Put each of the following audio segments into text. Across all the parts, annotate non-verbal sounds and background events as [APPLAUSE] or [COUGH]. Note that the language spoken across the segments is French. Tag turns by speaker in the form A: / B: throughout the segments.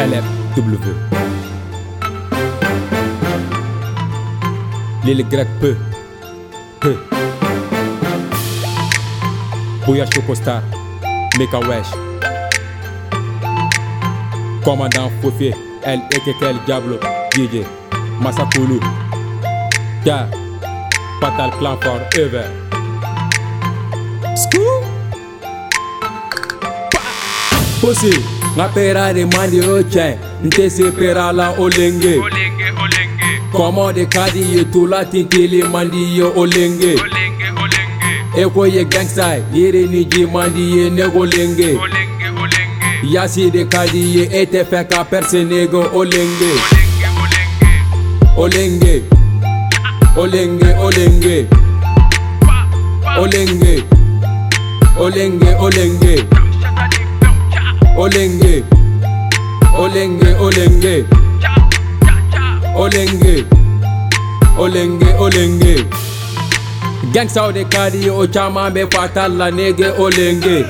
A: W. Lil grec peu. Peu. Bouya Chocostar. Meka Wesh. Commandant Fofé. El Ekekel Diablo. DJ. Masakulu. Ja. Fatal Clan for Ever. Scoop. Pussy. Nga pera de mandi oche. Nte se pera la olenge.
B: Olenge, olenge,
A: Komo de kadi ye tula tintili mandi ye olenge.
B: olenge, olenge,
A: Eko ye gangsta yere ni ji mandi ye nego lenge.
B: olenge, olenge,
A: Yasi de kadi ye ete feka perse nego olenge.
B: olenge,
A: Olenge.
B: olenge.
A: Olenge olenge.
B: Pa, pa.
A: Olenge. Olenge Olenge. Olenge olenge. Olenge. Olenge olenge. Gangsta de kadi o chama me fatal la nege olenge.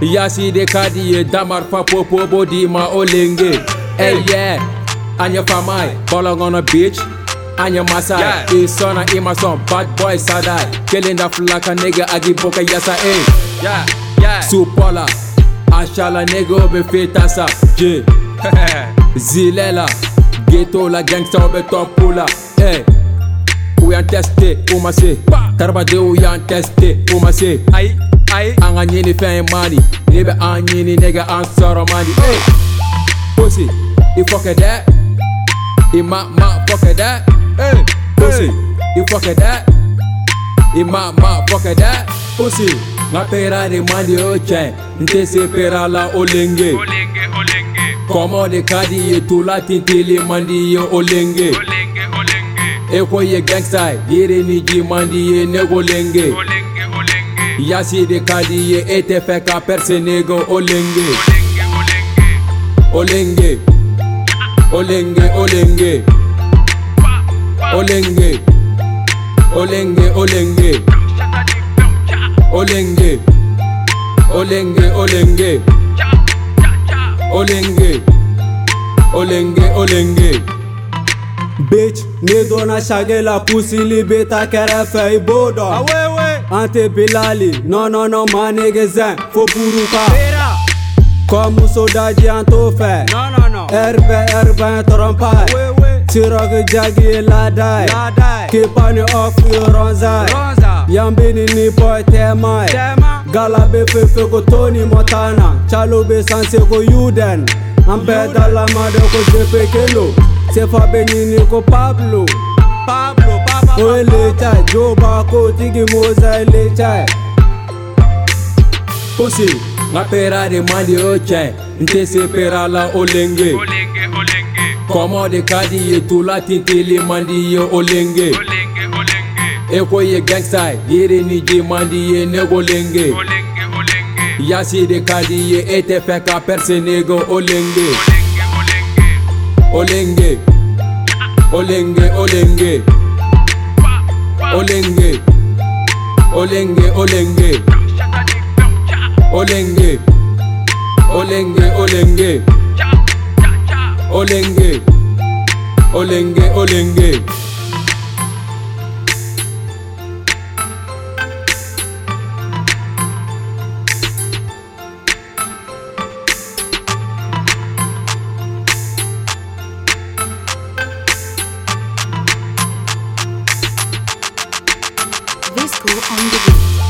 A: Yasi de kadi damar fa popo body ma olenge. Hey yeah, anya famai, bolong on a bitch. Anya masai,
B: Yeah.
A: isona imason, bad boy sadai. Killing the flaka nigga agi boka yasa eh.
B: Yeah, yeah.
A: Supola, ashala nigga obe fetasa. J, [LAUGHS] zilela, ghetto la gangsta obe topula. Eh, ou yan teste, ou ma se. Karbade ou yan teste, ou ma se.
B: Aïe, aïe.
A: An ka ɲini fɛn ye mani Ni bɛ an ɲini an sɔrɔ mani hey! Pussy, i fɔ kɛ dɛ I ma ma fɔ kɛ dɛ hey! Pussy, i fɔ kɛ dɛ I ma ma fɔ kɛ dɛ Pussy, ngapera rimwandi yoche nteseperala
B: olenge.
A: Komode kadi ye tula tintili mandi ye
B: olenge.
A: Eko ye gangsta? Yere ni ji mandi ye nego lenge yaside kadi ye ete fɛ ka perse nego
B: olenge. Olenge
A: olenge. Olenge. Olenge olenge. Olenge, olenge. Olenge, olenge, olenge, olenge, olenge, olenge.
C: Bitch, ni donna shagela pusili beta kɛrɛfɛ i b'o dɔn an tɛ bilali non non non ma nege zɛn fo buruka kɔ muso daji an t'o fɛ
B: non, non.
C: ɛri bɛ ɛri bɛ tɔrɔmpa Tirok jagi ladai Kipani ofi
B: ronzai
C: Yambini ni boy
B: temai
C: Gala be fefe ko Tony Montana Chalo be sanse ko Yuden Ampe dala made ko Jefe Kelo Sefa be nini ko Pablo
B: Pablo
C: Pablo Oye lechai Jo bako tigi mozai lechai
A: Pussy, ma pera de mali ochai Nte se pera la
B: olenge Olenge,
A: olenge Komodi kadi tulati tili mandiye
B: olenge. Olenge
A: Eko ye gangsta yere ni je mandiye
B: ne golenge
A: Yasi de kadiye ete feka persenego
B: olenge. Olenge
A: Olenge. Olenge. Olenge Olenge. Olenge. Olenge
B: Olenge. Olenge,
A: olenge. olenge olenge
B: olenge This cool
A: on the beat.